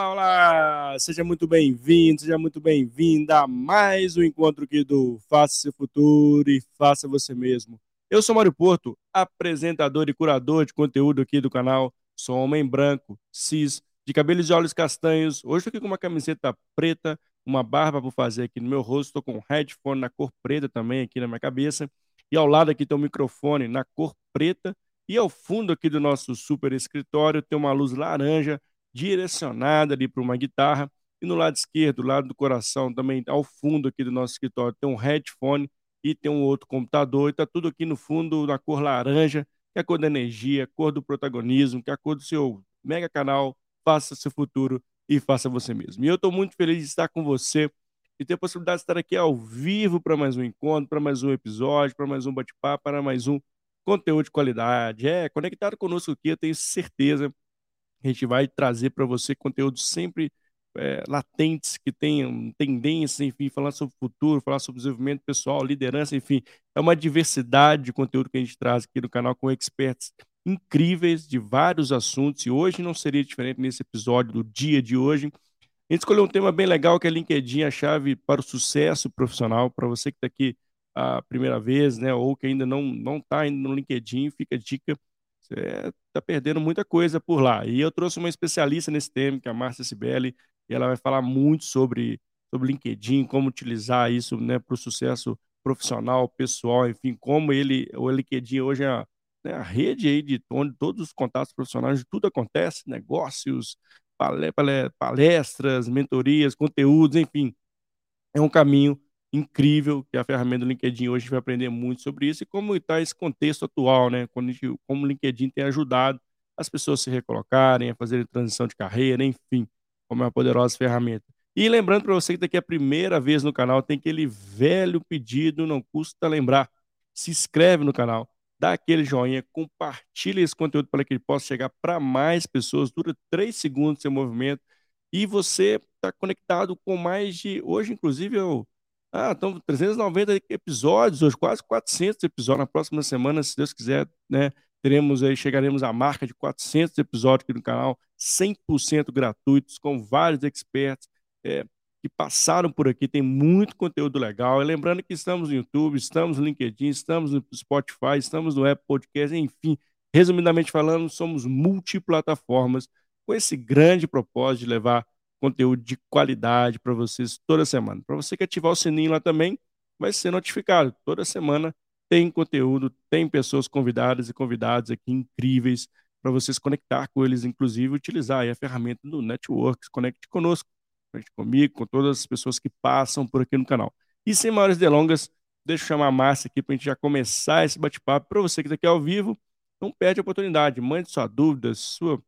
Olá, olá! Seja muito bem-vindo, seja muito bem-vinda a mais um encontro aqui do Faça Seu Futuro e Faça Você Mesmo. Eu sou Mário Porto, apresentador e curador de conteúdo aqui do canal. Sou homem branco, cis, de cabelos e olhos castanhos. Hoje estou aqui com uma camiseta preta, uma barba por fazer aqui no meu rosto. Estou com um headphone na cor preta também aqui na minha cabeça. E ao lado aqui tem um microfone na cor preta. E ao fundo aqui do nosso super escritório tem uma luz laranja direcionada ali para uma guitarra. E no lado esquerdo, do lado do coração, também ao fundo aqui do nosso escritório, tem um headphone e tem um outro computador. E está tudo aqui no fundo na cor laranja, que é a cor da energia, a cor do protagonismo, que é a cor do seu mega canal. Faça seu futuro e faça você mesmo. E eu estou muito feliz de estar com você e ter a possibilidade de estar aqui ao vivo para mais um encontro, para mais um episódio, para mais um bate-papo, para mais um conteúdo de qualidade. É, conectado conosco aqui, eu tenho certeza a gente vai trazer para você conteúdos sempre é, latentes, que tenham tendência, enfim, falar sobre o futuro, falar sobre desenvolvimento pessoal, liderança, enfim. É uma diversidade de conteúdo que a gente traz aqui no canal com experts incríveis de vários assuntos. E hoje não seria diferente nesse episódio do dia de hoje. A gente escolheu um tema bem legal que é LinkedIn, a chave para o sucesso profissional. Para você que está aqui a primeira vez, né, ou que ainda não não está no LinkedIn, fica a dica você está perdendo muita coisa por lá. E eu trouxe uma especialista nesse tema, que é a Márcia Sibeli, e ela vai falar muito sobre, sobre LinkedIn, como utilizar isso né, para o sucesso profissional, pessoal, enfim, como ele, o LinkedIn hoje é a, né, a rede aí de onde todos os contatos profissionais, tudo acontece, negócios, palestras, mentorias, conteúdos, enfim, é um caminho incrível que a ferramenta do LinkedIn hoje a gente vai aprender muito sobre isso e como está esse contexto atual, né? Como, gente, como o LinkedIn tem ajudado as pessoas a se recolocarem, a fazerem transição de carreira, enfim, como é uma poderosa ferramenta. E lembrando para você que daqui é a primeira vez no canal, tem aquele velho pedido, não custa lembrar. Se inscreve no canal, dá aquele joinha, compartilha esse conteúdo para que ele possa chegar para mais pessoas, dura três segundos seu movimento, e você está conectado com mais de. Hoje, inclusive, eu ah, então 390 episódios, hoje quase 400 episódios. Na próxima semana, se Deus quiser, né, teremos aí, chegaremos à marca de 400 episódios aqui no canal, 100% gratuitos, com vários experts é, que passaram por aqui. Tem muito conteúdo legal. E lembrando que estamos no YouTube, estamos no LinkedIn, estamos no Spotify, estamos no Apple Podcast, enfim. Resumidamente falando, somos multiplataformas com esse grande propósito de levar conteúdo de qualidade para vocês toda semana. Para você que ativar o sininho lá também, vai ser notificado. Toda semana tem conteúdo, tem pessoas convidadas e convidados aqui incríveis para vocês conectar com eles, inclusive utilizar a ferramenta do Networks. Conecte conosco, conecte comigo, com todas as pessoas que passam por aqui no canal. E sem maiores delongas, deixa eu chamar a Márcia aqui para a gente já começar esse bate-papo. Para você que está aqui ao vivo, não perde a oportunidade, mande sua dúvida, sua,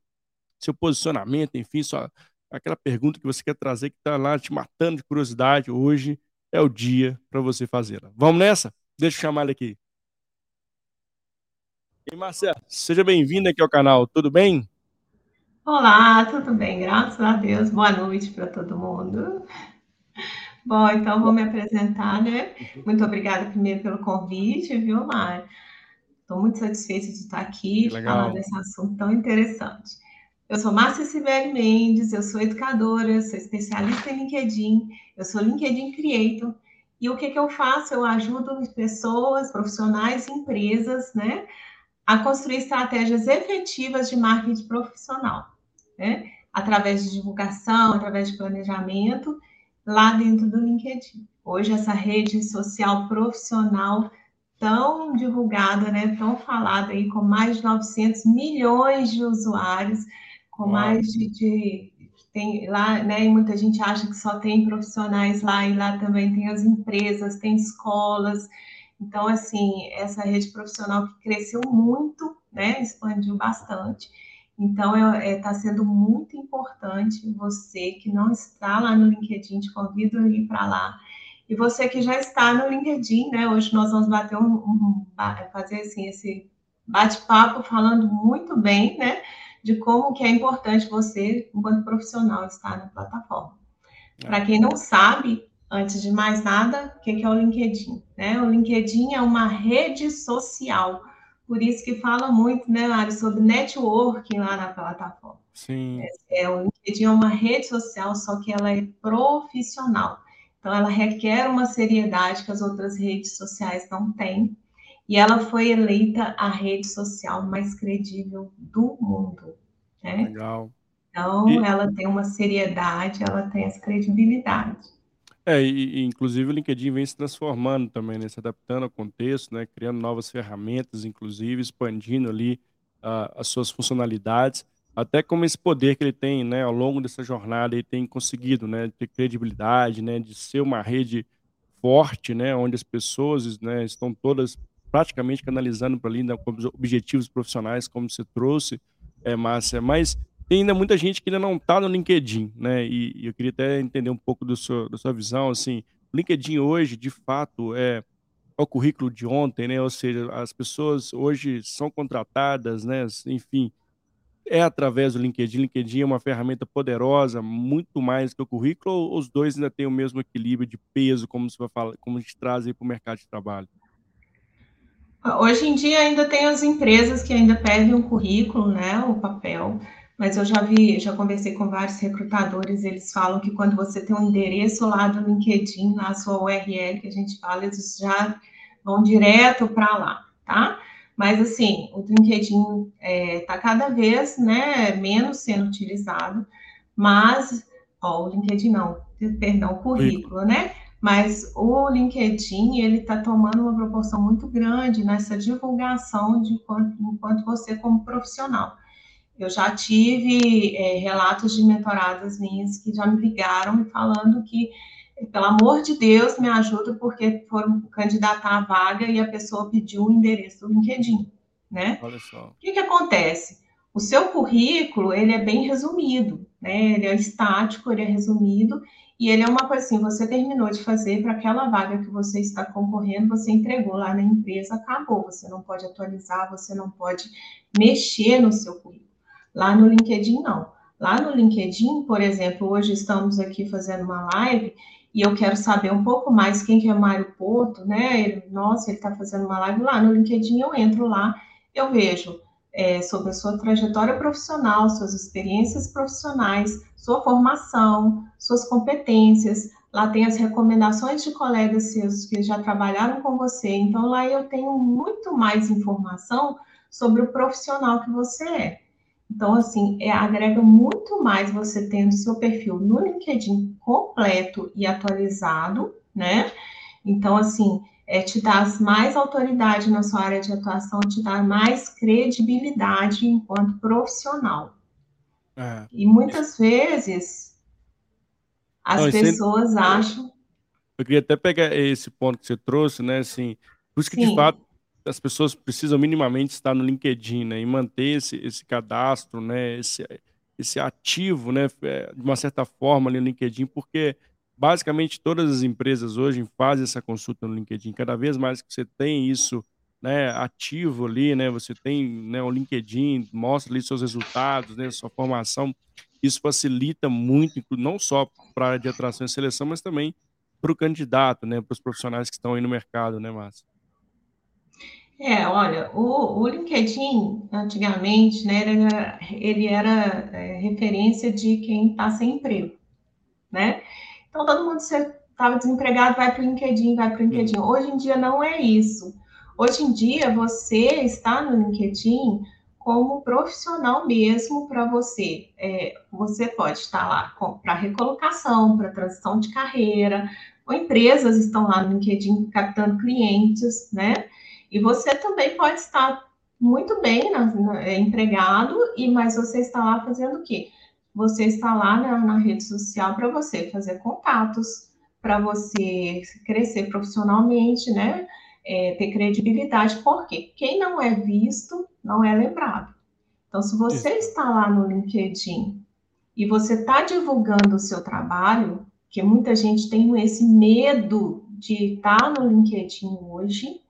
seu posicionamento, enfim, sua, aquela pergunta que você quer trazer que está lá te matando de curiosidade, hoje é o dia para você fazer. Vamos nessa? Deixa eu chamar ele aqui. E Marcelo, seja bem-vindo aqui ao canal, tudo bem? Olá, tudo bem, graças a Deus. Boa noite para todo mundo. Bom, então vou me apresentar, né? Muito obrigada primeiro pelo convite, viu, Mário? Estou muito satisfeita de estar aqui falando desse assunto tão interessante. Eu sou Márcia Sibeli Mendes, eu sou educadora, sou especialista em LinkedIn, eu sou LinkedIn Creator. E o que, que eu faço? Eu ajudo pessoas, profissionais, empresas, né, a construir estratégias efetivas de marketing profissional, né, através de divulgação, através de planejamento, lá dentro do LinkedIn. Hoje, essa rede social profissional tão divulgada, né, tão falada aí, com mais de 900 milhões de usuários, com Uau. mais de, de, tem lá, né? E muita gente acha que só tem profissionais lá e lá também tem as empresas, tem escolas. Então, assim, essa rede profissional que cresceu muito, né? Expandiu bastante. Então, está é, é, sendo muito importante você que não está lá no LinkedIn, te convido a ir para lá. E você que já está no LinkedIn, né? Hoje nós vamos bater um, um fazer assim esse bate-papo falando muito bem, né? De como que é importante você, enquanto profissional, estar na plataforma. É. Para quem não sabe, antes de mais nada, o que é o LinkedIn? Né? O LinkedIn é uma rede social Por isso que fala muito, né, Mário, sobre networking lá na plataforma. Sim. É, é, o LinkedIn é uma rede social, só que ela é profissional. Então, ela requer uma seriedade que as outras redes sociais não têm. E ela foi eleita a rede social mais credível do mundo. Né? Legal. Então, e... ela tem uma seriedade, ela tem essa credibilidade. É, e, e, inclusive o LinkedIn vem se transformando também, né? Se adaptando ao contexto, né? Criando novas ferramentas, inclusive expandindo ali uh, as suas funcionalidades, até como esse poder que ele tem, né? Ao longo dessa jornada, ele tem conseguido, né? Ter credibilidade, né? De ser uma rede forte, né? Onde as pessoas, né? Estão todas praticamente canalizando para ali, né? objetivos profissionais, como você trouxe, é Márcia. Mas tem ainda muita gente que ainda não está no LinkedIn, né? E, e, eu queria até entender um pouco do seu, da sua visão, assim, LinkedIn hoje, de fato, é, é o currículo de ontem, né? Ou seja, as pessoas hoje são contratadas, né? Enfim, é através do LinkedIn. LinkedIn é uma ferramenta poderosa, muito mais que o currículo, ou os dois ainda têm o mesmo equilíbrio de peso, como você vai falar, como a gente traz para o mercado de trabalho? Hoje em dia ainda tem as empresas que ainda pedem um currículo, né? O papel mas eu já vi, já conversei com vários recrutadores, eles falam que quando você tem um endereço lá do LinkedIn, na sua URL que a gente fala, eles já vão direto para lá, tá? Mas assim, o LinkedIn está é, tá cada vez né, menos sendo utilizado, mas ó, o LinkedIn não, perdão, o currículo, né? Mas o LinkedIn ele está tomando uma proporção muito grande nessa divulgação de enquanto, enquanto você como profissional. Eu já tive é, relatos de mentoradas minhas que já me ligaram falando que, pelo amor de Deus, me ajuda porque foram candidatar a vaga e a pessoa pediu o endereço do LinkedIn, né? Olha só. O que, que acontece? O seu currículo, ele é bem resumido, né? Ele é estático, ele é resumido e ele é uma coisa assim, você terminou de fazer para aquela vaga que você está concorrendo, você entregou lá na empresa, acabou. Você não pode atualizar, você não pode mexer no seu currículo. Lá no LinkedIn, não. Lá no LinkedIn, por exemplo, hoje estamos aqui fazendo uma live e eu quero saber um pouco mais quem que é Mário Porto, né? Ele, nossa, ele está fazendo uma live lá no LinkedIn, eu entro lá, eu vejo é, sobre a sua trajetória profissional, suas experiências profissionais, sua formação, suas competências. Lá tem as recomendações de colegas seus que já trabalharam com você. Então, lá eu tenho muito mais informação sobre o profissional que você é. Então, assim, é, agrega muito mais você tendo seu perfil no LinkedIn completo e atualizado, né? Então, assim, é, te dá mais autoridade na sua área de atuação, te dá mais credibilidade enquanto profissional. É. E muitas vezes as Não, pessoas sempre... acham. Eu queria até pegar esse ponto que você trouxe, né? Assim, por isso que, Sim. de fato, as pessoas precisam minimamente estar no LinkedIn, né, e manter esse, esse cadastro, né, esse, esse ativo, né, é, de uma certa forma ali no LinkedIn, porque basicamente todas as empresas hoje fazem essa consulta no LinkedIn. Cada vez mais que você tem isso, né, ativo ali, né, você tem, né, o LinkedIn mostra ali seus resultados, né, sua formação. Isso facilita muito, não só para a área de atração e seleção, mas também para o candidato, né, para os profissionais que estão aí no mercado, né, Márcia? É, olha, o, o LinkedIn, antigamente, né, ele era, ele era é, referência de quem está sem emprego, né? Então, todo mundo estava desempregado, vai para o LinkedIn, vai para o LinkedIn. Hoje em dia não é isso. Hoje em dia, você está no LinkedIn como profissional mesmo para você. É, você pode estar lá para recolocação, para transição de carreira, ou empresas estão lá no LinkedIn captando clientes, né? E você também pode estar muito bem na, na, é, empregado, e mas você está lá fazendo o quê? Você está lá na, na rede social para você fazer contatos, para você crescer profissionalmente, né? É, ter credibilidade, porque quem não é visto não é lembrado. Então, se você Isso. está lá no LinkedIn e você está divulgando o seu trabalho, que muita gente tem esse medo de estar no LinkedIn hoje,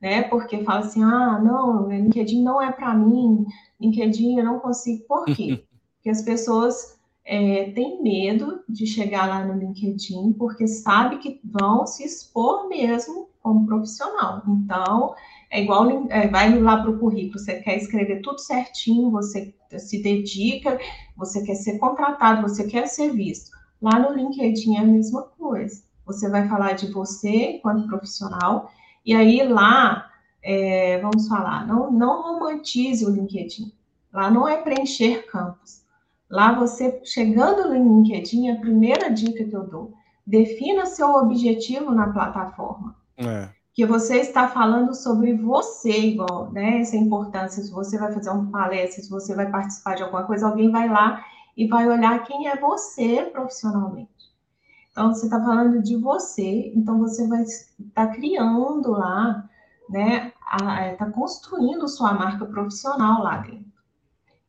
né? Porque fala assim, ah, não, LinkedIn não é para mim, LinkedIn eu não consigo. Por quê? Porque as pessoas é, têm medo de chegar lá no LinkedIn, porque sabe que vão se expor mesmo como profissional. Então, É igual, é, vai lá para o currículo, você quer escrever tudo certinho, você se dedica, você quer ser contratado, você quer ser visto. Lá no LinkedIn é a mesma coisa. Você vai falar de você enquanto profissional, e aí lá, é, vamos falar, não, não romantize o LinkedIn. Lá não é preencher campos. Lá você, chegando no LinkedIn, a primeira dica que eu dou, defina seu objetivo na plataforma. É. Que você está falando sobre você, igual, né? Essa importância. Se você vai fazer uma palestra, se você vai participar de alguma coisa, alguém vai lá e vai olhar quem é você profissionalmente. Então, você está falando de você, então você vai estar tá criando lá, né? Está construindo sua marca profissional lá dentro.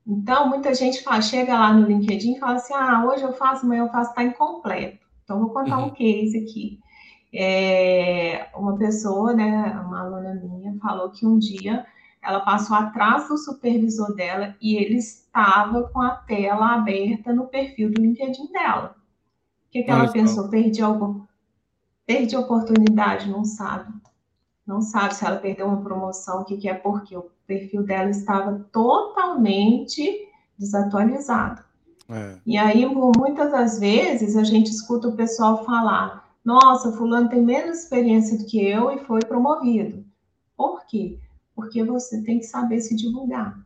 Então, muita gente fala, chega lá no LinkedIn e fala assim: ah, hoje eu faço, amanhã eu faço, está incompleto. Então, vou contar uhum. um case aqui. É, uma pessoa, né, uma aluna minha, falou que um dia ela passou atrás do supervisor dela e ele estava com a tela aberta no perfil do LinkedIn dela. O que, que ela pensou? Perdi, algum, perdi a oportunidade, não sabe. Não sabe se ela perdeu uma promoção, o que, que é porque o perfil dela estava totalmente desatualizado. É. E aí, muitas das vezes, a gente escuta o pessoal falar: nossa, Fulano tem menos experiência do que eu e foi promovido. Por quê? Porque você tem que saber se divulgar.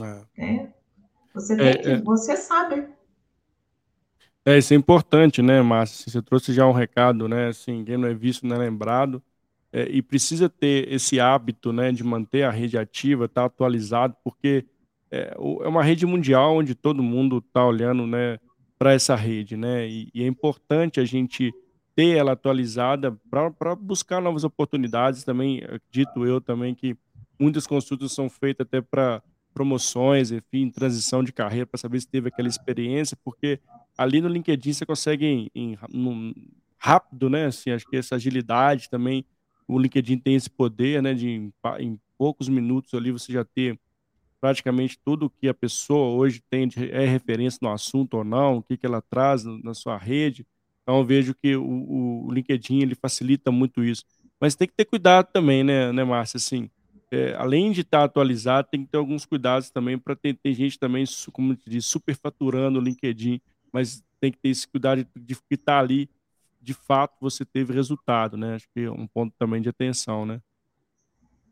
É. Né? Você, tem é, que, é. você sabe. É, isso é importante, né, Márcia? Você trouxe já um recado, né? Assim, quem não é visto não é lembrado. É, e precisa ter esse hábito, né, de manter a rede ativa, estar tá atualizado, porque é, é uma rede mundial onde todo mundo está olhando né, para essa rede, né? E, e, é importante a gente ter ela atualizada para buscar novas oportunidades. Também acredito eu também que muitas consultas são feitas até para promoções, enfim, transição de carreira, para saber se teve aquela experiência, porque ali no LinkedIn você consegue em, em, num, rápido, né? Assim, acho que essa agilidade também, o LinkedIn tem esse poder, né? De em, em poucos minutos ali você já ter praticamente tudo que a pessoa hoje tem de, é referência no assunto ou não, o que, que ela traz na sua rede. Então vejo que o, o LinkedIn ele facilita muito isso. Mas tem que ter cuidado também, né, né Márcia? Assim, é, além de estar atualizado, tem que ter alguns cuidados também para ter, ter, gente também, como te diz, superfaturando o LinkedIn, mas tem que ter esse cuidado de, de estar tá ali, de fato, você teve resultado, né? Acho que é um ponto também de atenção, né?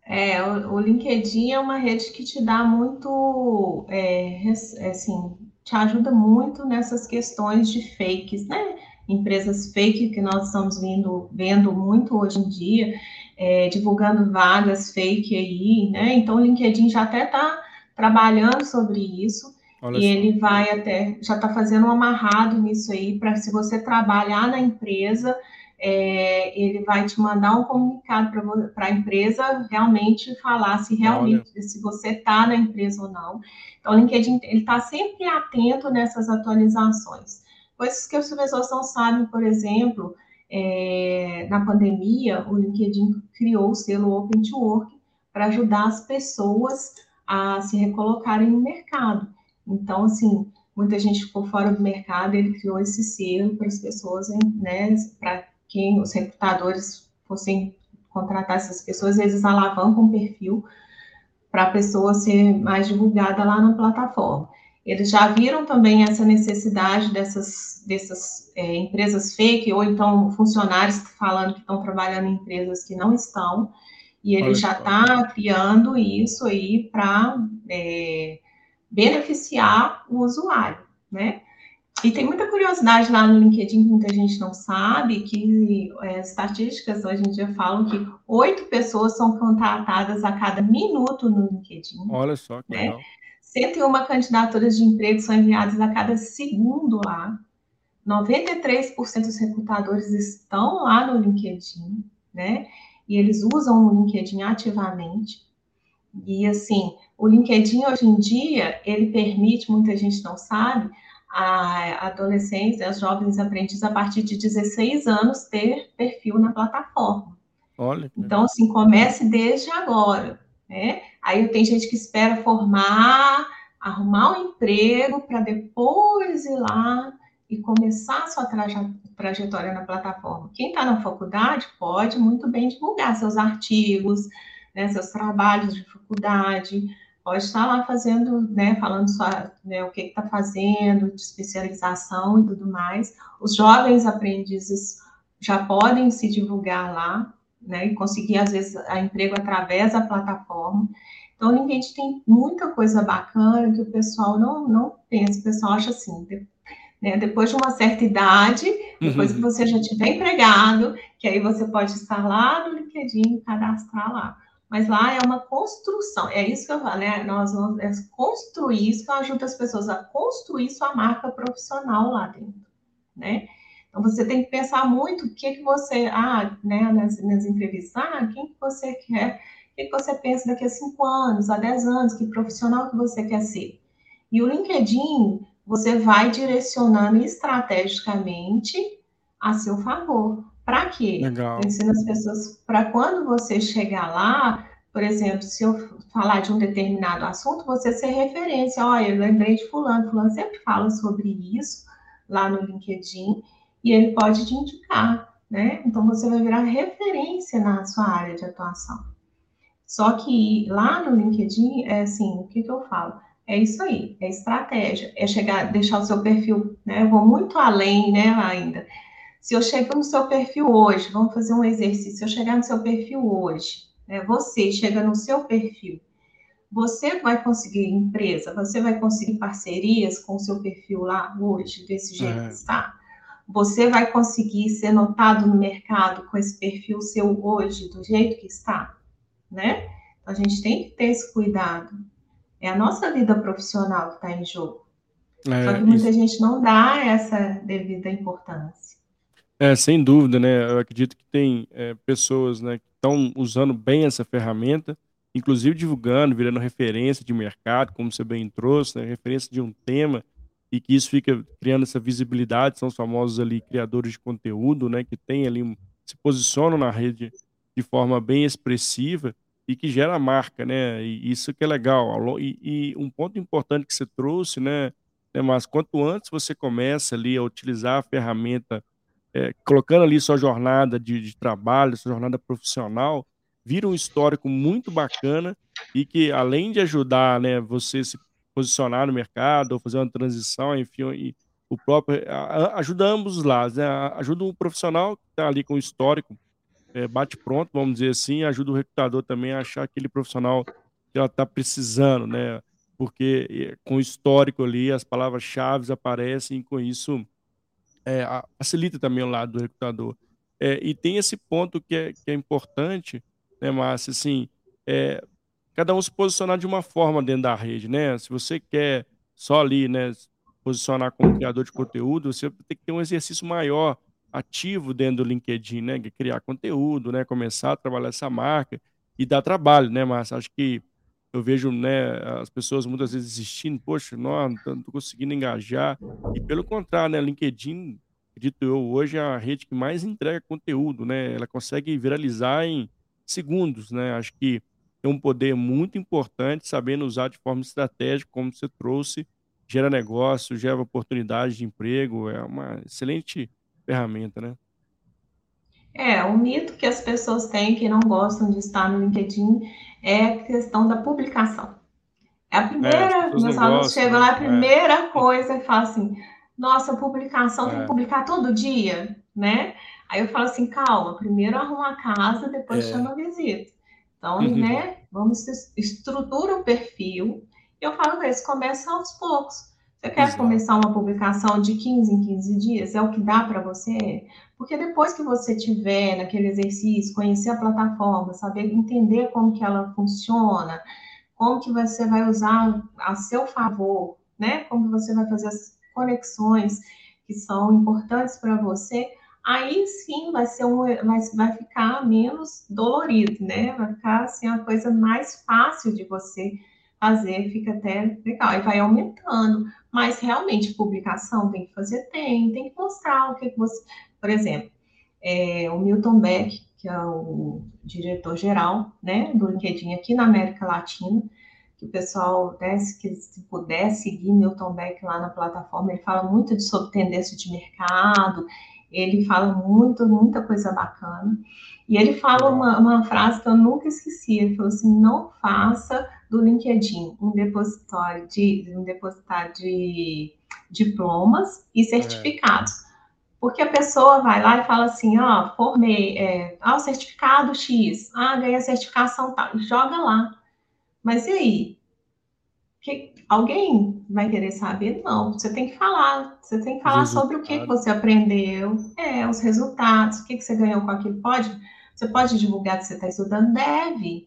É, o, LinkedIn é uma rede que te dá muito, é, assim, te ajuda muito nessas questões de fakes, né? Empresas fake que nós estamos vindo, vendo muito hoje em dia, é, divulgando vagas fake aí, né? Então o LinkedIn já até está trabalhando sobre isso. Olha e só. ele vai até, já está fazendo um amarrado nisso aí, para se você trabalhar na empresa, é, ele vai te mandar um comunicado para a empresa realmente falar se realmente Olha. se você está na empresa ou não. Então, o LinkedIn ele está sempre atento nessas atualizações. Coisas que as pessoas não sabem, por exemplo, é, na pandemia, o LinkedIn criou o selo Open to Work para ajudar as pessoas a se recolocarem no mercado. Então, assim, muita gente ficou fora do mercado, ele criou esse selo para as pessoas, né, para que os recrutadores fossem contratar essas pessoas, eles alavancam o perfil para a pessoa ser mais divulgada lá na plataforma. Eles já viram também essa necessidade dessas, dessas é, empresas fake, ou então funcionários falando que estão trabalhando em empresas que não estão, e ele Olha já está criando isso aí para é, beneficiar o usuário, né? E tem muita curiosidade lá no LinkedIn que muita gente não sabe, que é, estatísticas hoje em dia falam que oito pessoas são contratadas a cada minuto no LinkedIn. Olha só que né? legal. 101 candidaturas de emprego são enviadas a cada segundo lá. 93% dos recrutadores estão lá no LinkedIn, né? E eles usam o LinkedIn ativamente. E assim, o LinkedIn hoje em dia, ele permite, muita gente não sabe, a adolescentes, as jovens aprendizes a partir de 16 anos ter perfil na plataforma. Olha. Então, assim, comece desde agora, né? Aí tem gente que espera formar, arrumar um emprego para depois ir lá e começar a sua trajetória na plataforma. Quem está na faculdade pode muito bem divulgar seus artigos, né, seus trabalhos de faculdade, pode estar lá fazendo, né, falando só né, o que está fazendo, de especialização e tudo mais. Os jovens aprendizes já podem se divulgar lá, né, e conseguir, às vezes, a emprego através da plataforma. Então, a gente tem muita coisa bacana que o pessoal não, não pensa, o pessoal acha assim, né, depois de uma certa idade, depois uhum. que você já tiver empregado, que aí você pode estar lá no LinkedIn, cadastrar lá. Mas lá é uma construção, é isso que eu falo, né? Nós vamos é construir isso ajuda as pessoas a construir sua marca profissional lá dentro, né? Então você tem que pensar muito o que, que você, ah, né, nas, nas entrevistas, ah, quem que você quer, o que, que você pensa daqui a cinco anos, a dez anos, que profissional que você quer ser. E o LinkedIn, você vai direcionando estrategicamente a seu favor. Para quê? Legal. Eu ensino as pessoas para quando você chegar lá, por exemplo, se eu falar de um determinado assunto, você ser referência. Olha, eu lembrei de fulano, fulano sempre fala sobre isso lá no LinkedIn e ele pode te indicar, né? Então você vai virar referência na sua área de atuação. Só que lá no LinkedIn é assim, o que, que eu falo? É isso aí, é estratégia, é chegar, deixar o seu perfil, né? Eu vou muito além, né, ainda se eu chego no seu perfil hoje, vamos fazer um exercício. Se eu chegar no seu perfil hoje, né, você chega no seu perfil, você vai conseguir empresa, você vai conseguir parcerias com o seu perfil lá hoje, desse jeito é. que está. Você vai conseguir ser notado no mercado com esse perfil seu hoje, do jeito que está, né? Então, a gente tem que ter esse cuidado. É a nossa vida profissional que está em jogo. É, Só que muita isso. gente não dá essa devida importância. É, sem dúvida, né? Eu acredito que tem é, pessoas né, que estão usando bem essa ferramenta, inclusive divulgando, virando referência de mercado, como você bem trouxe, né, referência de um tema, e que isso fica criando essa visibilidade, são os famosos ali criadores de conteúdo, né, que tem ali, se posicionam na rede de forma bem expressiva e que gera marca, né? E isso que é legal. E, e um ponto importante que você trouxe, né, né, mas quanto antes você começa ali a utilizar a ferramenta é, colocando ali sua jornada de, de, trabalho, sua jornada profissional, vira um histórico muito bacana e que, além de ajudar né, você se posicionar no mercado ou fazer uma transição, enfim, o próprio ajuda ambos os lados, né? ajuda o profissional que está ali com o histórico, é, bate pronto, vamos dizer assim, ajuda o recrutador também a achar aquele profissional que ela está precisando, né? Porque com o histórico ali, as palavras-chave aparecem e com isso é, facilita também o lado do recrutador. É, e tem esse ponto que é, que é importante, né, Márcia, assim, é, cada um se posicionar de uma forma dentro da rede, né? Se você quer só ali, né, posicionar como criador de conteúdo, você tem que ter um exercício maior, ativo dentro do LinkedIn, né? É criar conteúdo, né? Começar a trabalhar essa marca e dar trabalho, né, Márcia? Acho que eu vejo né, as pessoas muitas vezes desistindo, poxa, não estou conseguindo engajar. E pelo contrário, né, LinkedIn, acredito eu, hoje é a rede que mais entrega conteúdo, né? Ela consegue viralizar em segundos, né? Acho que tem um poder muito importante, sabendo usar de forma estratégica, como você trouxe, gera negócio, gera oportunidade de emprego, é uma excelente ferramenta, né? É, o mito que as pessoas têm que não gostam de estar no LinkedIn é a questão da publicação. É a é, primeira, é, meus alunos chegam lá, a né? primeira é. coisa que falam assim, nossa, publicação é. tem que publicar todo dia, né? Aí eu falo assim, calma, primeiro arruma a casa, depois é. chama a visita. Então, uhum. né, vamos estrutura o perfil. Eu falo com eles, começa aos poucos. Você quer Exato. começar uma publicação de 15 em 15 dias? É o que dá para você? Porque depois que você tiver naquele exercício, conhecer a plataforma, saber entender como que ela funciona, como que você vai usar a seu favor, né? Como você vai fazer as conexões que são importantes para você, aí sim vai ser um, vai, vai ficar menos dolorido, né? Vai ficar assim uma coisa mais fácil de você fazer, fica até legal, e vai aumentando. Mas realmente, publicação tem que fazer? Tem, tem que mostrar o que, que você. Por exemplo, é, o Milton Beck, que é o diretor-geral né, do LinkedIn aqui na América Latina, que o pessoal, né, se, se puder seguir Milton Beck lá na plataforma, ele fala muito de, sobre tendência de mercado, Ele fala muito, muita coisa bacana. E ele fala uma, uma frase que eu nunca esqueci. Ele falou assim: não faça do LinkedIn um depositório de um depositário de diplomas e certificados. É. Porque a pessoa vai lá e fala assim, ó, formei, é, ah, o certificado X, ah, ganhei a certificação tal, joga lá. Mas e aí? Que, alguém vai querer saber? Não, você tem que falar, você tem que falar sobre o que, que você aprendeu, é, os resultados, o que, que você ganhou com aquilo. Pode, você pode divulgar que você está estudando? Deve.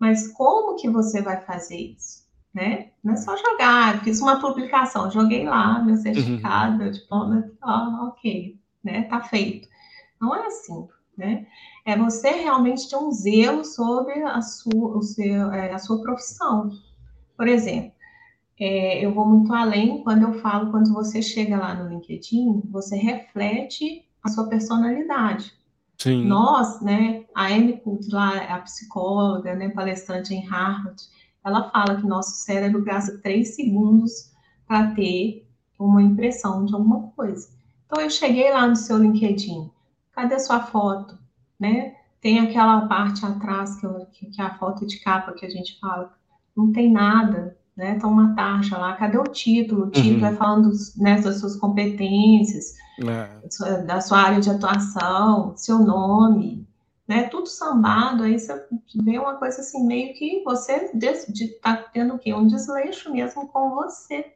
Mas como que você vai fazer isso? Né? Não é só jogar, fiz uma publicação, joguei lá meu uhum. certificado, meu diploma, ó, ok, né? Tá feito. Não é assim, né? É você realmente ter um zelo sobre a sua, o seu, é, a sua profissão. Por exemplo, é, eu vou muito além quando eu falo, quando você chega lá no LinkedIn, você reflete a sua personalidade. Sim. Nós, né, a Amy Cult lá, a psicóloga, né, palestrante em Harvard, ela fala que nosso cérebro gasta três segundos para ter uma impressão de alguma coisa. Então, eu cheguei lá no seu LinkedIn, cadê sua foto, né? Tem aquela parte atrás, que, que é a foto de capa que a gente fala, não tem nada, né? Tá uma taxa lá, cadê o título? O título uhum. é falando né, das suas competências, é. da sua área de atuação, seu nome, né? Tudo sambado, aí você vê uma coisa assim, meio que você está tendo o quê? Um desleixo mesmo com você.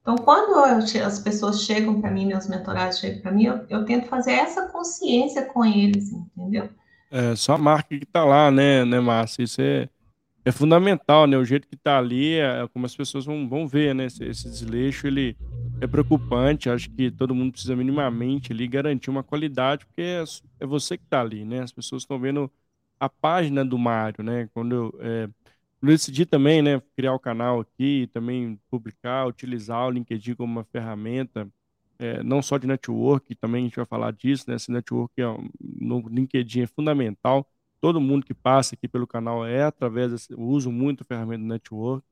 Então, quando eu, as pessoas chegam para mim, meus mentorados chegam para mim, eu, eu, tento fazer essa consciência com eles, entendeu? É, só a marca que está lá, né, né, Márcia? Isso é, é fundamental, né? O jeito que está ali, é como as pessoas vão, vão ver, né? Esse, esse desleixo, ele é preocupante. Acho que todo mundo precisa minimamente ali garantir uma qualidade, porque é, é você que está ali, né? As pessoas estão vendo a página do Mário, né? Quando eu, é, eu decidi também, né, criar o canal aqui, também publicar, utilizar o LinkedIn como uma ferramenta, é, não só de network, também a gente vai falar disso, né? Esse network é, no LinkedIn é fundamental todo mundo que passa aqui pelo canal é através, desse, eu uso muito a ferramenta do network,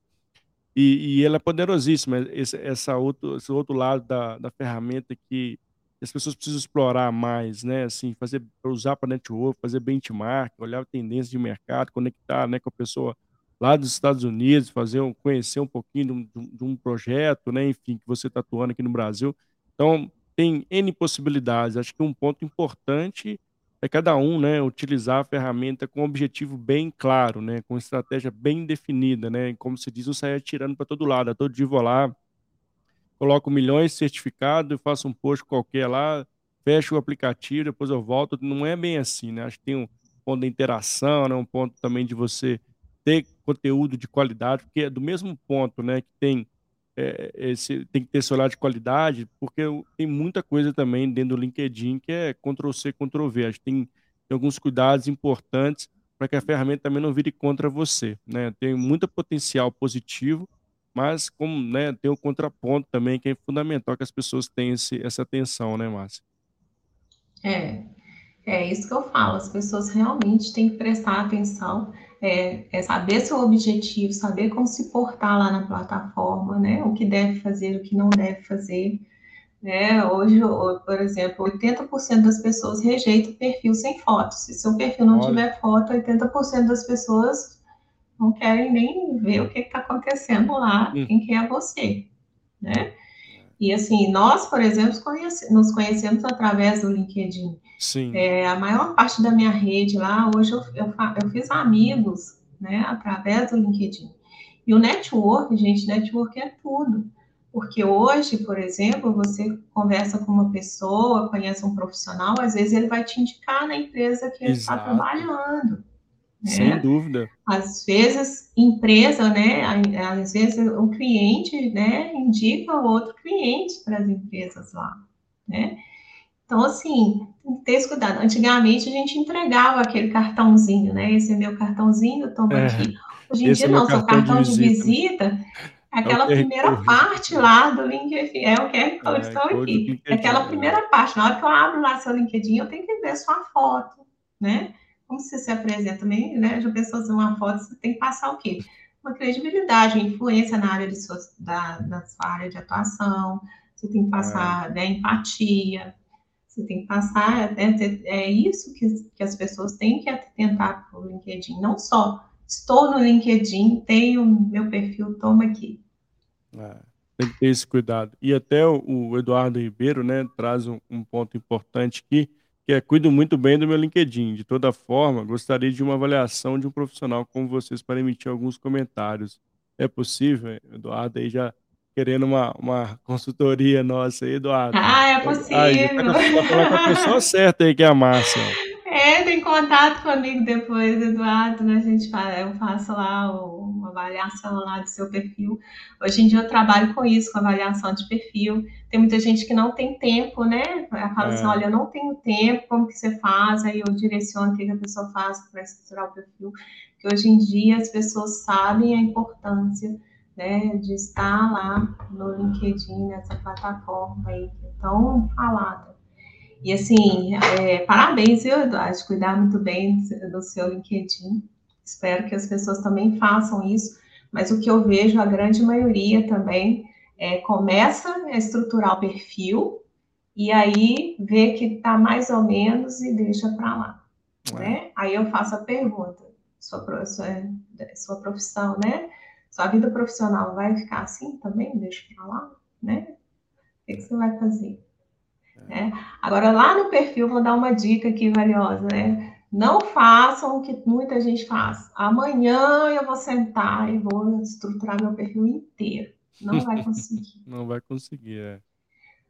e, e ela é poderosíssima, esse, essa outro, esse outro lado da, da ferramenta que as pessoas precisam explorar mais, né, assim, fazer, usar para network, fazer benchmark, olhar a tendência de mercado, conectar, né, com a pessoa lá dos Estados Unidos, fazer um, conhecer um pouquinho de um, de um projeto, né, enfim, que você está atuando aqui no Brasil. Então, tem N possibilidades. Acho que um ponto importante é cada um, né, utilizar a ferramenta com um objetivo bem claro, né, com estratégia bem definida, né, e como se diz, não sair atirando para todo lado, a todo dia vou lá, coloco milhões de certificado, faço um post qualquer lá, fecho o aplicativo, depois eu volto, não é bem assim, né, acho que tem um ponto da interação, né, um ponto também de você ter conteúdo de qualidade, porque é do mesmo ponto, né, que tem é, esse, tem que ter olhar de qualidade, porque tem muita coisa também dentro do LinkedIn que é Ctrl-C, Ctrl-V. Acho que tem, tem alguns cuidados importantes para que a ferramenta também não vire contra você. Né? Tem muito potencial positivo, mas como né, tem o contraponto também, que é fundamental que as pessoas tenham esse, essa atenção, né, Márcia? É, é isso que eu falo, as pessoas realmente têm que prestar atenção é, é, saber seu objetivo, saber como se portar lá na plataforma, né? O que deve fazer, o que não deve fazer. Né? Hoje, por exemplo, 80% das pessoas rejeitam perfil sem foto. Se seu perfil não Olha. tiver foto, 80% das pessoas não querem nem ver o que está acontecendo lá, hum. quem que é você, né? E assim, nós, por exemplo, conhece, nos conhecemos através do LinkedIn. Sim. É, a maior parte da minha rede lá, hoje eu, eu, eu fiz amigos, né, através do LinkedIn. E o network, gente, network é tudo. Porque hoje, por exemplo, você conversa com uma pessoa, conhece um profissional, às vezes ele vai te indicar na empresa que ele está trabalhando. Né? Sem dúvida. Às vezes, empresa, né? Às vezes o cliente, né, indica outro cliente para as empresas lá, né? Então, assim, tem que ter esse cuidado. Antigamente a gente entregava aquele cartãozinho, né? Esse é meu cartãozinho, toma é, aqui. Hoje em dia é não, seu cartão de visita, de visita é aquela é primeira parte lá do LinkedIn, é o QR Code, é, estou aqui. Aquela né? primeira parte, na hora que eu abro lá seu LinkedIn, eu tenho que ver sua foto, né? Como você se apresenta também, né? De pessoa fazer uma foto, você tem que passar o quê? Uma credibilidade, uma influência na área de sua, da, da sua área de atuação, você tem que passar é. né, empatia, Você tem que passar, é, é isso que, que as pessoas têm que atentar para o LinkedIn, não só estou no LinkedIn, tenho meu perfil, toma aqui. É, tem que ter esse cuidado. E até o, o Eduardo Ribeiro, né, traz um, um, ponto importante aqui, que é cuido muito bem do meu LinkedIn. De toda forma, gostaria de uma avaliação de um profissional como vocês para emitir alguns comentários. É possível, Eduardo, aí já querendo uma, uma consultoria nossa aí, Eduardo. Ah, é possível. Aí, tá, falar com a pessoa certa aí, que é a Márcia. É, tem contato comigo depois, Eduardo, né? A gente faz, eu faço lá uma avaliação lá do seu perfil. Hoje em dia eu trabalho com isso, com avaliação de perfil. Tem muita gente que não tem tempo, né? Fala assim, é. assim, olha, eu não tenho tempo, como que você faz? Aí eu direciono o que a pessoa faz para estruturar o perfil. Porque hoje em dia as pessoas sabem a importância né, de estar lá no LinkedIn, nessa plataforma aí que é tão falada. E assim, é, parabéns, viu, Eduardo, cuidar muito bem do seu LinkedIn. Espero que as pessoas também façam isso, mas o que eu vejo, a grande maioria também, é, começa a estruturar o perfil e aí vê que está mais ou menos e deixa para lá. Né? Aí eu faço a pergunta: sua, sua, sua profissão, né? Sua vida profissional vai ficar assim também? Deixa para lá, né? O que, que você vai fazer? Né? Agora, lá no perfil, vou dar uma dica aqui valiosa, né? Não façam o que muita gente faz. Amanhã eu vou sentar e vou estruturar meu perfil inteiro. Não vai conseguir. Não vai conseguir, é.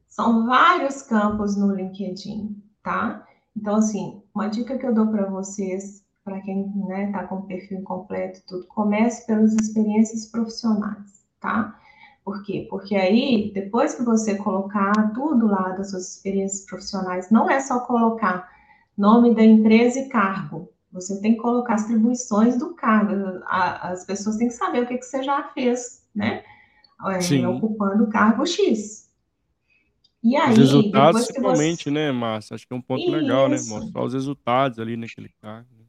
São vários campos no LinkedIn, tá? Então, assim, uma dica que eu dou para vocês, para quem está né, tá com o perfil incompleto tudo, comece pelas experiências profissionais, tá? Por quê? Porque aí, depois que você colocar tudo lá das suas experiências profissionais, não é só colocar nome da empresa e cargo. Você tem que colocar as atribuições do cargo. as pessoas têm que saber o que, que você já fez, né? É, ocupando o cargo X. E aí, os resultados, principalmente, você... né, Márcia? Acho que é um ponto Isso. legal, né? Mostrar os resultados ali naquele cargo.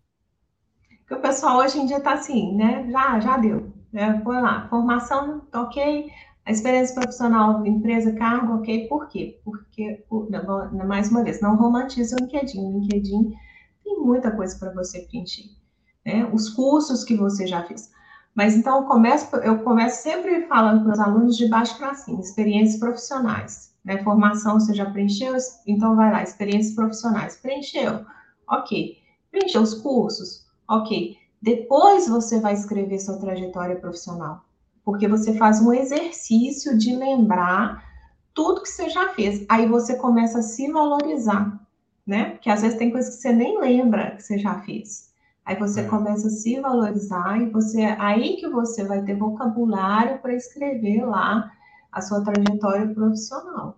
Porque o pessoal hoje em dia está assim, né? Já, já deu. Né? Põe lá, formação, ok. A experiência profissional, empresa, cargo, ok. Por quê? Porque, por, não, mais uma vez, não romantiza o LinkedIn. O LinkedIn tem muita coisa para você preencher. Né? Os cursos que você já fez. Mas então, eu começo, eu começo sempre falando para os alunos de baixo para cima, experiências profissionais. Né? Formação você já preencheu? Então, vai lá, experiências profissionais. Preencheu? Ok. Preencheu os cursos? Ok. Depois você vai escrever sua trajetória profissional, porque você faz um exercício de lembrar tudo que você já fez. Aí você começa a se valorizar, né? Porque às vezes tem coisas que você nem lembra que você já fez. Aí você é. começa a se valorizar e você aí que você vai ter vocabulário para escrever lá a sua trajetória profissional.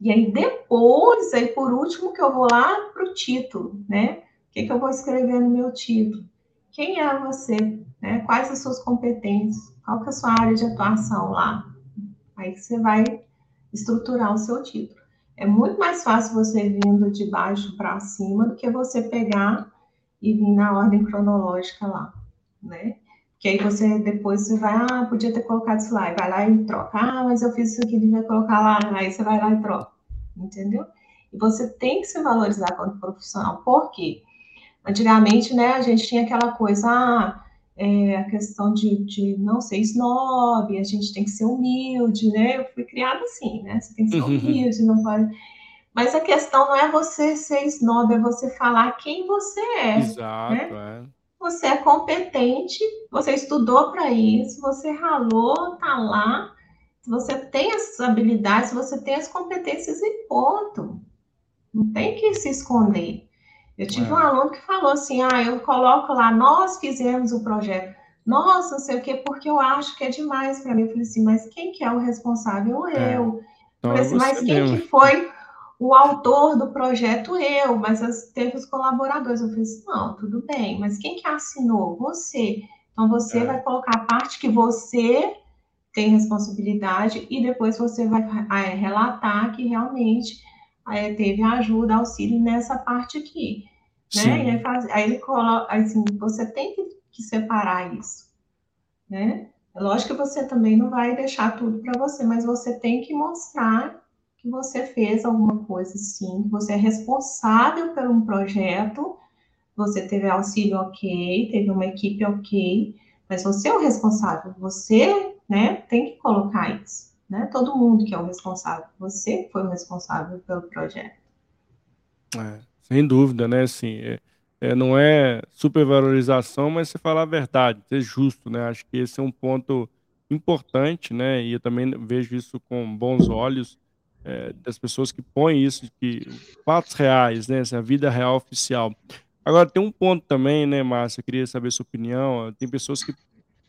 E aí depois, aí por último que eu vou lá para o título, né? Que, que eu vou escrever no meu título? quem é você, né? quais as suas competências, qual que é a sua área de atuação lá. Aí você vai estruturar o seu título. É muito mais fácil você vindo de baixo para cima do que você pegar e vir na ordem cronológica lá, né? Que aí você depois você vai, ah, podia ter colocado isso lá, e vai lá e troca. Ah, mas eu fiz isso aqui, devia colocar lá, aí você vai lá e troca, entendeu? E você tem que se valorizar como profissional. Por quê? Antigamente, né, a gente tinha aquela coisa, ah, é, a questão de, de não ser snob, a gente tem que ser humilde, né? Eu fui criada assim, né? Você tem que ser uhum. humilde, não pode. Mas a questão não é você ser snob, é você falar quem você é. Exato, né? é. Você é competente, você estudou para isso, você ralou, tá lá. Você tem as habilidades, você tem as competências e ponto. Não tem que se esconder. Eu tive é. um aluno que falou assim: ah, eu coloco lá, nós fizemos o projeto. Nós não sei o quê, porque eu acho que é demais para mim. Eu falei assim, mas quem que é o responsável? É. Eu. Então, falei assim, mas quem mesmo. que foi o autor do projeto? Eu. Mas as, teve os colaboradores. Eu falei assim, não, tudo bem, mas quem que assinou? Você. Então você é. vai colocar a parte que você tem responsabilidade e depois você vai é, relatar que realmente é, teve ajuda, auxílio nessa parte aqui. Né? Aí, faz, aí, ele coloca, assim, você tem que, que, separar isso, né? É lógico que você também não vai deixar tudo para você, mas você tem que mostrar que você fez alguma coisa sim, que você é responsável por um projeto, você teve auxílio ok, teve uma equipe ok, mas você é o responsável, você, né, tem que colocar isso, né? Todo mundo que é o responsável, você foi o responsável pelo projeto. É, sem dúvida, né? Assim, é, é, não é supervalorização, mas você falar a verdade, ser justo, né? Acho que esse é um ponto importante, né? E eu também vejo isso com bons olhos é, das pessoas que põem isso, que fatos reais, né? Essa vida real oficial. Agora tem um ponto também, né, Márcia? Queria saber sua opinião. Tem pessoas que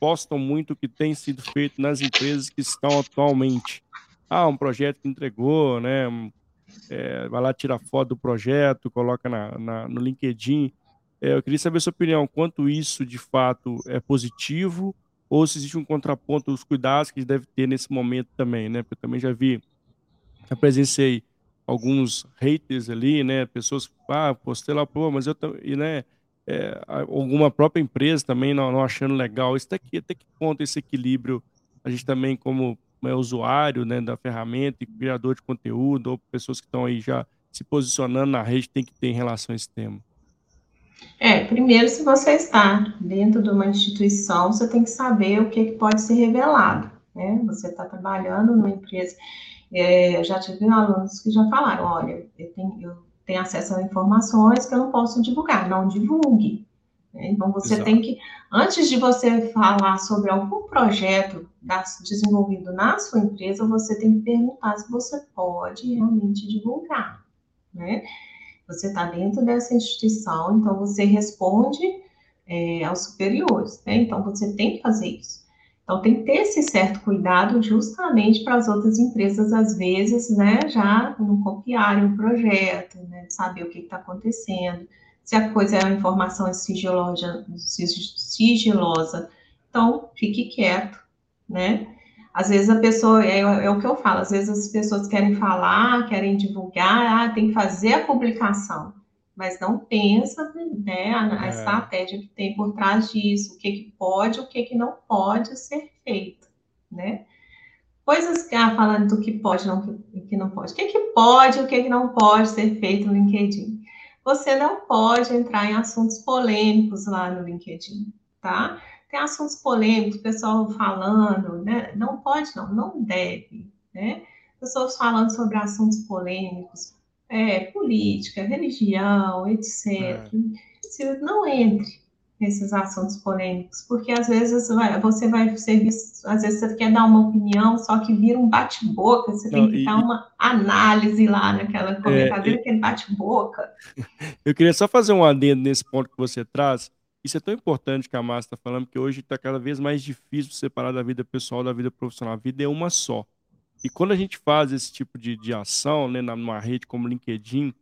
postam muito o que tem sido feito nas empresas que estão atualmente. Ah, um projeto que entregou, né? É, vai lá tirar foto do projeto, coloca na, na no LinkedIn. É, eu queria saber a sua opinião, quanto isso de fato é positivo ou se existe um contraponto, os cuidados que deve ter nesse momento também, né? Porque eu também já vi, já presenciei alguns haters ali, né? Pessoas, ah, postei lá, pô, mas eu e né? É, alguma própria empresa também não, não achando legal. Isso daqui, até que ponto esse equilíbrio a gente também como é, usuário, né, da ferramenta e criador de conteúdo ou pessoas que estão aí já se posicionando na rede tem que ter em relação a esse tema? É, primeiro, se você está dentro de uma instituição, você tem que saber o que, que pode ser revelado, né? Você está trabalhando numa empresa. É, já tive alunos que já falaram, olha, eu tenho, eu tenho acesso a informações que eu não posso divulgar, não divulgue. Né? Então, você Exato. tem que, antes de você falar sobre algum projeto desenvolvido na sua empresa, você tem que perguntar se você pode realmente divulgar, né? Você está dentro dessa instituição, então você responde é, aos superiores, né? Então você tem que fazer isso. Então tem que ter esse certo cuidado justamente para as outras empresas, às vezes, né, já não copiarem o projeto, né, saber o que está acontecendo, se a coisa é uma informação sigilosa, sigilosa, então fique quieto, né? Às vezes a pessoa, é, é, o que eu falo, às vezes as pessoas querem falar, querem divulgar, ah, tem que fazer a publicação, mas não pensa né, a, a é. estratégia que tem por trás disso, o que, que pode, o que, que não pode ser feito, né? Coisas que, ah, falando do que pode, não que, que não pode. O que, que pode, o que, que não pode ser feito no LinkedIn? Você não pode entrar em assuntos polêmicos lá no LinkedIn, tá? tem assuntos polêmicos, pessoal falando, né? Não pode, não, não deve, né? Pessoas falando sobre assuntos polêmicos, é, política, religião, etc. É. Se não entre nesses assuntos polêmicos, porque às vezes vai, você vai ser visto, às vezes você quer dar uma opinião, só que vira um bate-boca, você não, tem que e, dar uma análise lá naquela comentário, é, aquele bate-boca. Eu queria só fazer um adendo nesse ponto que você traz, isso é tão importante que a Márcia está falando, porque hoje está cada vez mais difícil separar da vida pessoal da vida profissional. A vida é uma só. E quando a gente faz esse tipo de, de ação, né, numa rede como LinkedIn,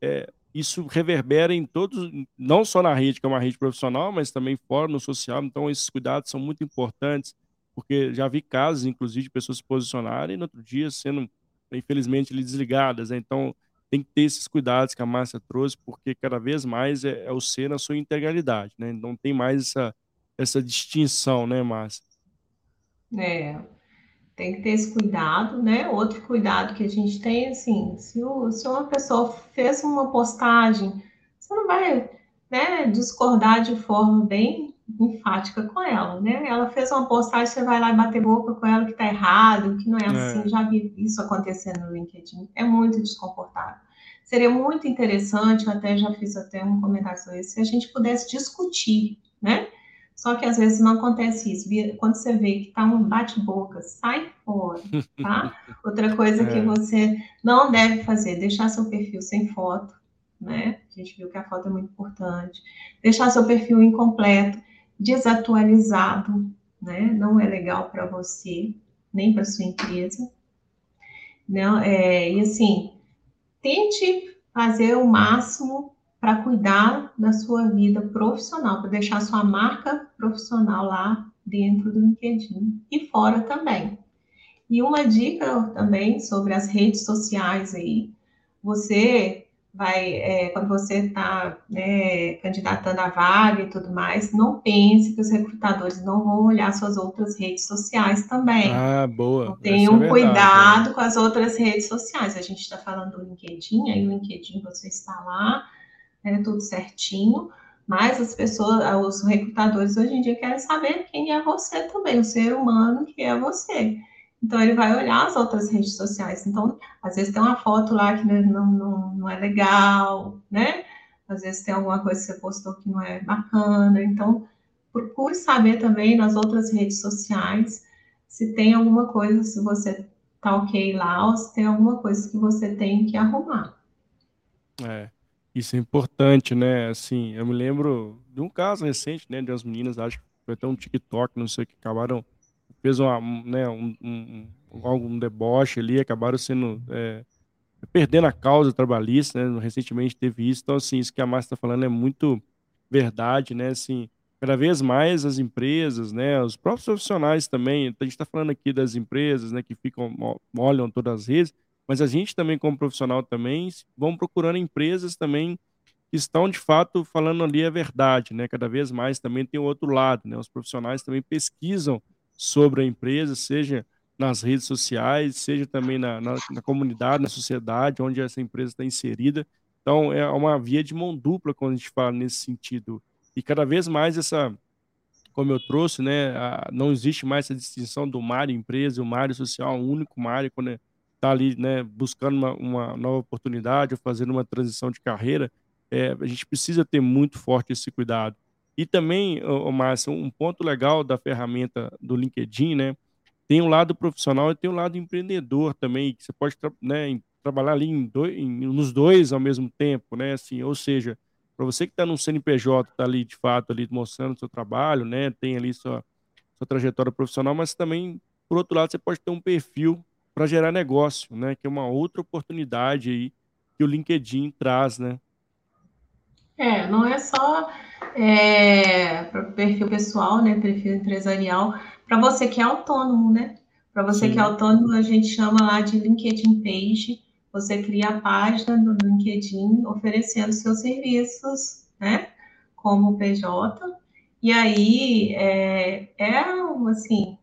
é, isso reverbera em todos, não só na rede, que é uma rede profissional, mas também fora, no social. Então, esses cuidados são muito importantes, porque já vi casos, inclusive, de pessoas se posicionarem e no outro dia sendo, infelizmente, desligadas. Né? Então, tem que ter esses cuidados que a Márcia trouxe, porque cada vez mais é, é o ser na sua integralidade, né? Não tem mais essa, essa distinção, né, Márcia? É, tem que ter esse cuidado, né? Outro cuidado que a gente tem, assim, se, o, se uma pessoa fez uma postagem, você não vai né, discordar de forma bem enfática com ela, né? Ela fez uma postagem, você vai lá e bater boca com ela que tá errado, que não é, é. assim. Já vi isso acontecendo no LinkedIn. É muito desconfortável. Seria muito interessante, eu até já fiz até um comentário sobre isso, se a gente pudesse discutir, né? Só que às vezes não acontece isso. Quando você vê que tá um bate-boca, sai fora, tá? Outra coisa é. que você não deve fazer, deixar seu perfil sem foto, né? A gente viu que a foto é muito importante. Deixar seu perfil incompleto desatualizado, né? Não é legal para você, nem para sua empresa. Não, é, e assim, tente fazer o máximo para cuidar da sua vida profissional, para deixar sua marca profissional lá dentro do LinkedIn e fora também. E uma dica também sobre as redes sociais aí, você vai, é, quando você está né, candidatando a vaga e tudo mais, não pense que os recrutadores não vão olhar suas outras redes sociais também. Ah, boa. Então, tenham é cuidado é. com as outras redes sociais. A gente está falando do LinkedIn, aí o LinkedIn você está lá, é tudo certinho, mas as pessoas, os recrutadores hoje em dia querem saber quem é você também, o ser humano que é você. Então, ele vai olhar as outras redes sociais. Então, às vezes tem uma foto lá que não, não, não é legal, né? Às vezes tem alguma coisa que você postou que não é bacana. Então, procure saber também nas outras redes sociais se tem alguma coisa, se você tá ok lá, ou se tem alguma coisa que você tem que arrumar. É, isso é importante, né? Assim, eu me lembro de um caso recente, né, de umas meninas, acho que foi até um TikTok, não sei, que acabaram fez uma, né, um, um, algum deboche ali, acabaram sendo é, perdendo a causa trabalhista, né? Recentemente teve isso. Então, assim, isso que a Márcia está falando é muito verdade, né? Assim, cada vez mais as empresas, né, os próprios profissionais também, a gente está falando aqui das empresas, né, que ficam, olham todas as redes, mas a gente também, como profissional também, vão procurando empresas também que estão, de fato, falando ali a verdade, né, cada vez mais também tem o outro lado, né, os profissionais também pesquisam sobre a empresa, seja nas redes sociais, seja também na, na, na comunidade, na sociedade onde essa empresa está inserida. Então, é uma via de mão dupla quando a gente fala nesse sentido. E cada vez mais essa, como eu trouxe, né, a, não existe mais essa distinção do Mário empresa o Mário social, um único Mário, quando está ali né, buscando uma, uma, nova oportunidade ou fazendo uma transição de carreira, é, a gente precisa ter muito forte esse cuidado. E também, ô, Márcio, um ponto legal da ferramenta do LinkedIn, né? Tem um lado profissional e tem um lado empreendedor também, que você pode né, trabalhar ali em dois, em, nos dois ao mesmo tempo, né? Assim, ou seja, para você que está no CNPJ, está ali de fato ali mostrando seu trabalho, né? Tem ali sua, sua trajetória profissional, mas também, por outro lado, você pode ter um perfil para gerar negócio, né? Que é uma outra oportunidade aí que o LinkedIn traz, né? É, não é só é, para perfil pessoal, né? Perfil empresarial, para você que é autônomo, né? Para você Sim. que é autônomo, a gente chama lá de LinkedIn Page. Você cria a página do LinkedIn oferecendo seus serviços, né? Como PJ. E aí é, é assim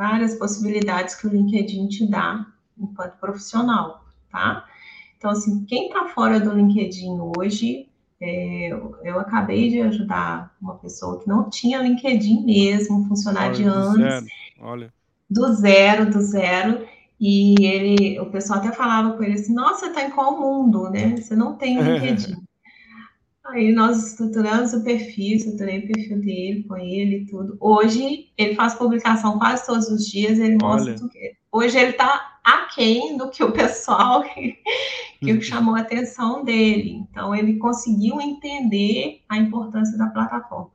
várias possibilidades que o LinkedIn te dá enquanto profissional, tá? Então, assim, quem está fora do LinkedIn hoje, é, eu acabei de ajudar uma pessoa que não tinha LinkedIn mesmo, funcionário de anos. Olha. Do zero, do zero. E ele, o pessoal até falava com ele assim: Nossa, você tá em qual mundo, né? Você não tem o LinkedIn. Aí nós estruturamos o perfil, estruturei o perfil dele com ele e tudo. Hoje ele faz publicação quase todos os dias, ele mostra tudo. Hoje ele está aquém do que o pessoal que, que uhum. chamou a atenção dele. Então ele conseguiu entender a importância da plataforma.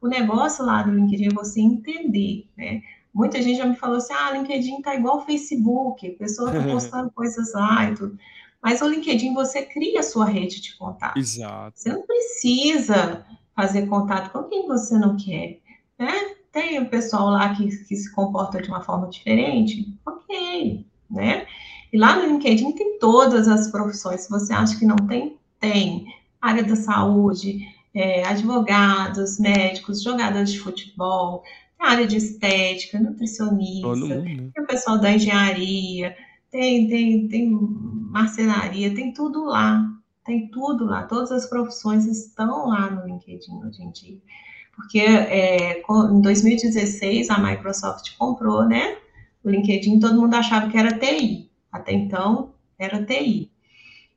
O negócio lá do LinkedIn é você entender, né? Muita gente já me falou assim: ah, LinkedIn tá igual o Facebook, a pessoa tá postando coisas lá e tudo. Mas o LinkedIn você cria a sua rede de contato. Exato. Você não precisa fazer contato com quem você não quer, né? Tem o pessoal lá que, que se comporta de uma forma diferente, ok, né? E lá no LinkedIn tem todas as profissões. Se você acha que não tem, tem. Área da saúde, é, advogados, médicos, jogadores de futebol, área de estética, nutricionista, né? tem o pessoal da engenharia, tem, tem, tem marcenaria, tem tudo lá. Tem tudo lá. Todas as profissões estão lá no LinkedIn hoje em dia. Porque é, em 2016 a Microsoft comprou, né? O LinkedIn, todo mundo achava que era TI. Até então era TI.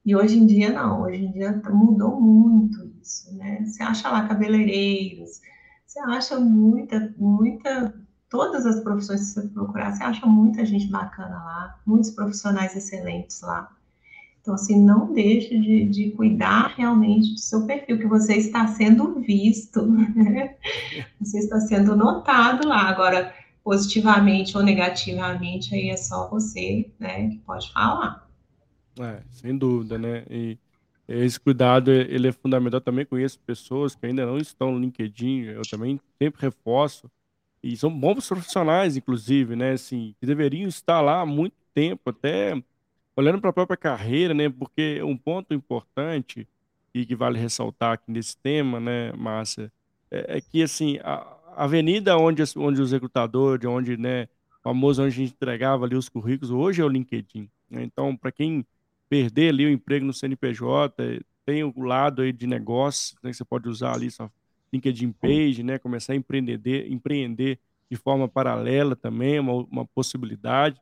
E hoje em dia não, hoje em dia mudou muito isso, né? Você acha lá cabeleireiros, você acha muita, muita todas as profissões que você procurar, você acha muita gente bacana lá, muitos profissionais excelentes lá. Então, assim, não deixe de, de cuidar realmente do seu perfil, que você está sendo visto, né? você está sendo notado lá. Agora, positivamente ou negativamente, aí é só você, né, que pode falar. É, sem dúvida, né? E esse cuidado, ele é fundamental. Eu também conheço pessoas que ainda não estão no LinkedIn, eu também sempre reforço, e são bons profissionais, inclusive, né? Assim, que deveriam estar lá há muito tempo, até olhando para a própria carreira, né, porque um ponto importante e que vale ressaltar aqui nesse tema, né, Márcia, é, é que assim a, avenida onde, onde os recrutadores, onde, né, famoso onde a gente entregava ali os currículos, hoje é o LinkedIn. Né? Então, para quem perder ali o emprego no CNPJ, tem o lado aí de negócio, né, que você pode usar ali sua LinkedIn Page, né, começar a empreender, empreender de forma paralela também, uma, uma possibilidade.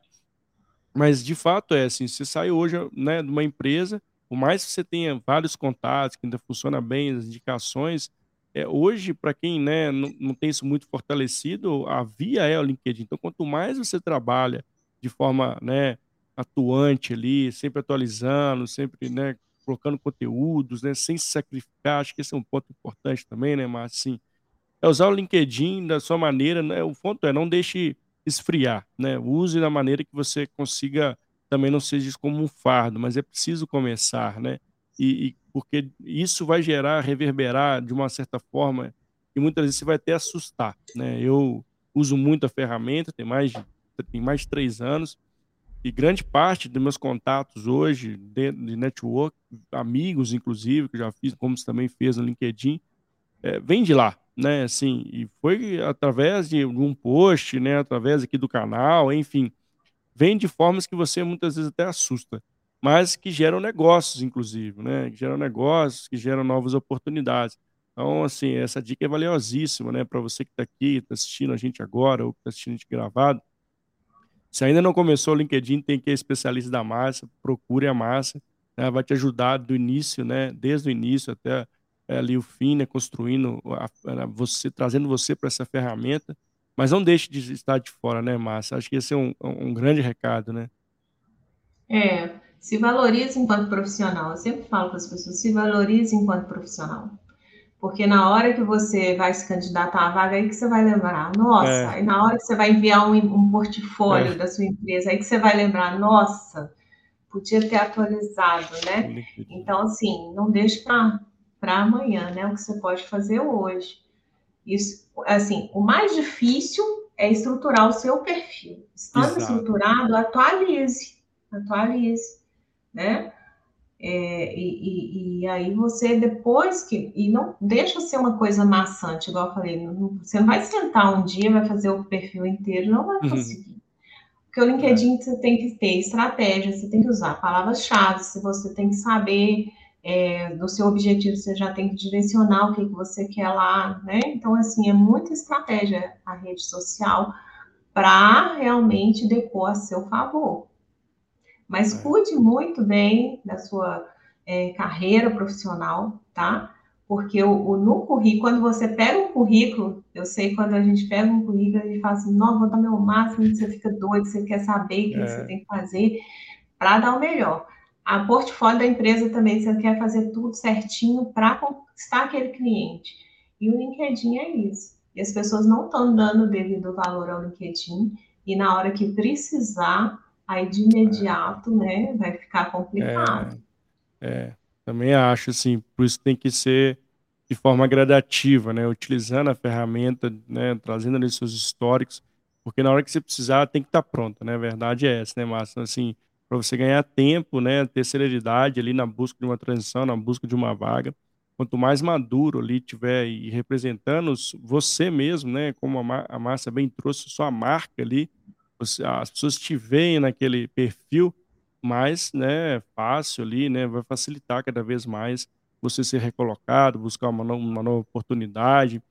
Mas de fato é assim, você sai hoje, né, de uma empresa, por mais que você tenha vários contatos, que ainda funciona bem, as indicações, é, hoje, para quem né, não, não, tem isso muito fortalecido, a via é o LinkedIn. Então, quanto mais você trabalha de forma né, atuante ali, sempre atualizando, sempre né, colocando conteúdos, né, sem se sacrificar, acho que esse é um ponto importante também, né, mas assim, é usar o LinkedIn da sua maneira, né, o ponto é não deixe esfriar, né, use da maneira que você consiga também não seja como um fardo, mas é preciso começar, né, e, e porque isso vai gerar, reverberar de uma certa forma, e muitas vezes você vai até assustar, né, eu uso muito a ferramenta, tem mais tem mais de três anos, e grande parte dos meus contatos hoje, de, de network, amigos inclusive, que já fiz, como você também fez no LinkedIn, é, vem de lá, né? Assim, e foi através de um post, né? Através aqui do canal, enfim, vem de formas que você muitas vezes até assusta, mas que geram negócios, inclusive, né? Que geram negócios, que geram novas oportunidades. Então, assim, essa dica é valiosíssima, né? Para você que está aqui, está assistindo a gente agora, ou está assistindo a gente gravado, se ainda não começou o LinkedIn, tem que ir especialista da massa, procure a massa, né, vai te ajudar do início, né, desde o início até é, ali o fim, né, construindo a, a, você, trazendo você para essa ferramenta, mas não deixe de estar de fora, né, Márcia? Acho que esse é um, um grande recado, né? É, se valorize enquanto profissional. Eu sempre falo para as pessoas, se valorize enquanto profissional. Porque na hora que você vai se candidatar à vaga, aí que você vai lembrar, nossa, é. aí na hora que você vai enviar um, um portfólio é. da sua empresa, aí que você vai lembrar, nossa, podia ter atualizado, né? Então, assim, não deixe para amanhã, né? O que você pode fazer hoje. Isso, assim, o mais difícil é estruturar o seu perfil. Estando Exato. estruturado, atualize, atualize, né? É, e, e, e, aí você depois que e não deixa ser uma coisa maçante, igual eu falei, não, você não vai sentar um dia, vai fazer o perfil inteiro, não vai uhum. conseguir. Uhum. Porque o LinkedIn você tem que ter estratégia, você tem que usar palavras-chave, você tem que saber é, do seu objetivo, você já tem que direcionar o que, que você quer lá, né? Então, assim, é muita estratégia a rede social para realmente depor a seu favor. Mas é. cuide muito bem da sua é, carreira profissional, tá? Porque o, o, no currículo, quando você pega um currículo, eu sei quando a gente pega um currículo, a gente fala assim, não, vou dar meu máximo, você fica doido, você quer saber o que, é. que você tem que fazer para dar o melhor. A portfólio da empresa também, você quer fazer tudo certinho para conquistar aquele cliente. E o LinkedIn é isso. E as pessoas não estão dando o devido valor ao LinkedIn, e na hora que precisar, aí de imediato, né, vai ficar complicado. É, é, também acho, assim, por isso tem que ser de forma gradativa, né, utilizando a ferramenta, né, trazendo ali seus históricos, porque na hora que você precisar tem que estar tá pronto, né, a verdade é essa, né, Márcio, assim, para você ganhar tempo, né, ter celeridade ali na busca de uma transição, na busca de uma vaga, quanto mais maduro ali tiver e representando você mesmo, né, como a Márcia bem trouxe sua marca ali, as pessoas te veem naquele perfil mais né, fácil ali, né, vai facilitar cada vez mais você ser recolocado, buscar uma, no, uma nova oportunidade.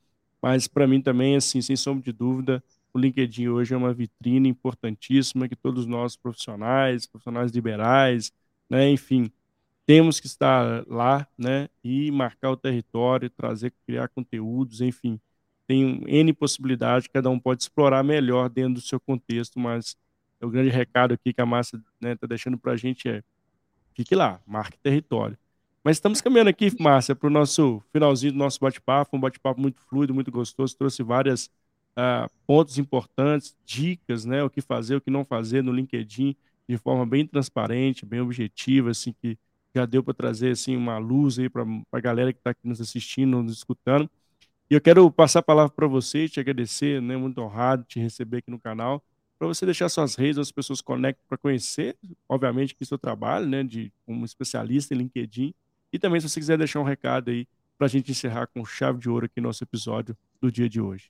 Mas para mim também, assim, sem sombra de dúvida, o LinkedIn hoje é uma vitrine importantíssima que todos nós profissionais, profissionais liberais, né, enfim, temos que estar lá, né, e marcar o território, trazer, criar conteúdos, enfim, tem N possibilidades, cada um pode explorar melhor dentro do seu contexto, mas o grande recado aqui que a massa está né, tá deixando para a gente é fique lá, marque território. Mas estamos caminhando aqui, Márcia, para o nosso finalzinho do nosso bate-papo, um bate-papo muito fluido, muito gostoso, trouxe vários uh, ah, pontos importantes, dicas, né, o que fazer, o que não fazer no LinkedIn, de forma bem transparente, bem objetiva, assim, que já deu para trazer assim uma luz aí para a galera que está aqui nos assistindo, nos escutando. E eu quero passar a palavra para você, te agradecer, né? Muito honrado te receber aqui no canal. para você deixar suas redes, as pessoas conectem para conhecer, obviamente, que seu trabalho, né, de como especialista em LinkedIn. E também, se você quiser deixar um recado aí para a gente encerrar com chave de ouro aqui nosso episódio do dia de hoje.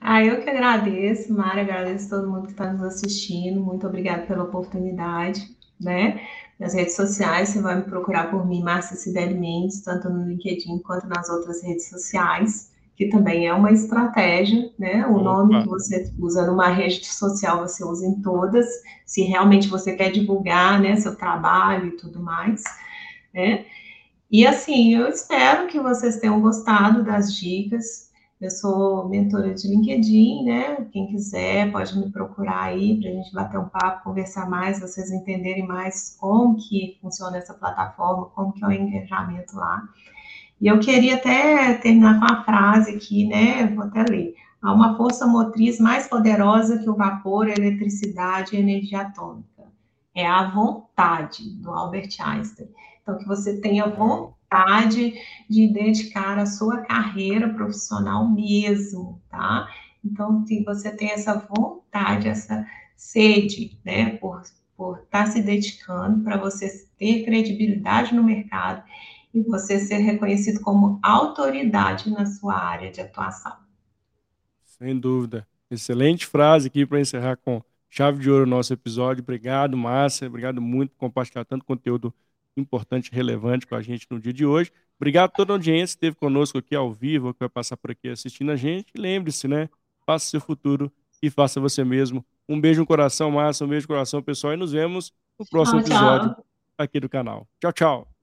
Ah, eu que agradeço, Mara, agradeço todo mundo que está nos assistindo. Muito obrigada pela oportunidade, né? Nas redes sociais, você vai me procurar por mim, Márcia Cideli Mendes, tanto no LinkedIn quanto nas outras redes sociais que também é uma estratégia, né? O Opa. nome que você usa numa rede social, você usa em todas, se realmente você quer divulgar, né, seu trabalho e tudo mais, né? E assim, eu espero que vocês tenham gostado das dicas. Eu sou mentora de LinkedIn, né? Quem quiser pode me procurar aí para a gente bater um papo, conversar mais, vocês entenderem mais como que funciona essa plataforma, como que é o engajamento lá. E eu queria até terminar com uma frase aqui, né? Vou até ler. Há uma força motriz mais poderosa que o vapor, a eletricidade e a energia atômica. É a vontade, do Albert Einstein. Então, que você tenha vontade de dedicar a sua carreira profissional mesmo, tá? Então, se você tem essa vontade, essa sede, né, por, por estar tá se dedicando para você ter credibilidade no mercado e você ser reconhecido como autoridade na sua área de atuação. Sem dúvida. Excelente frase aqui para encerrar com chave de ouro o nosso episódio. Obrigado, Márcia. Obrigado muito por compartilhar tanto conteúdo importante e relevante com a gente no dia de hoje. Obrigado a toda a audiência que esteve conosco aqui ao vivo, que vai passar por aqui assistindo a gente. Lembre-se, né? Faça seu futuro e faça você mesmo. Um beijo no coração, Márcia. Um beijo no coração, pessoal. E nos vemos no próximo episódio aqui do canal. Tchau, tchau.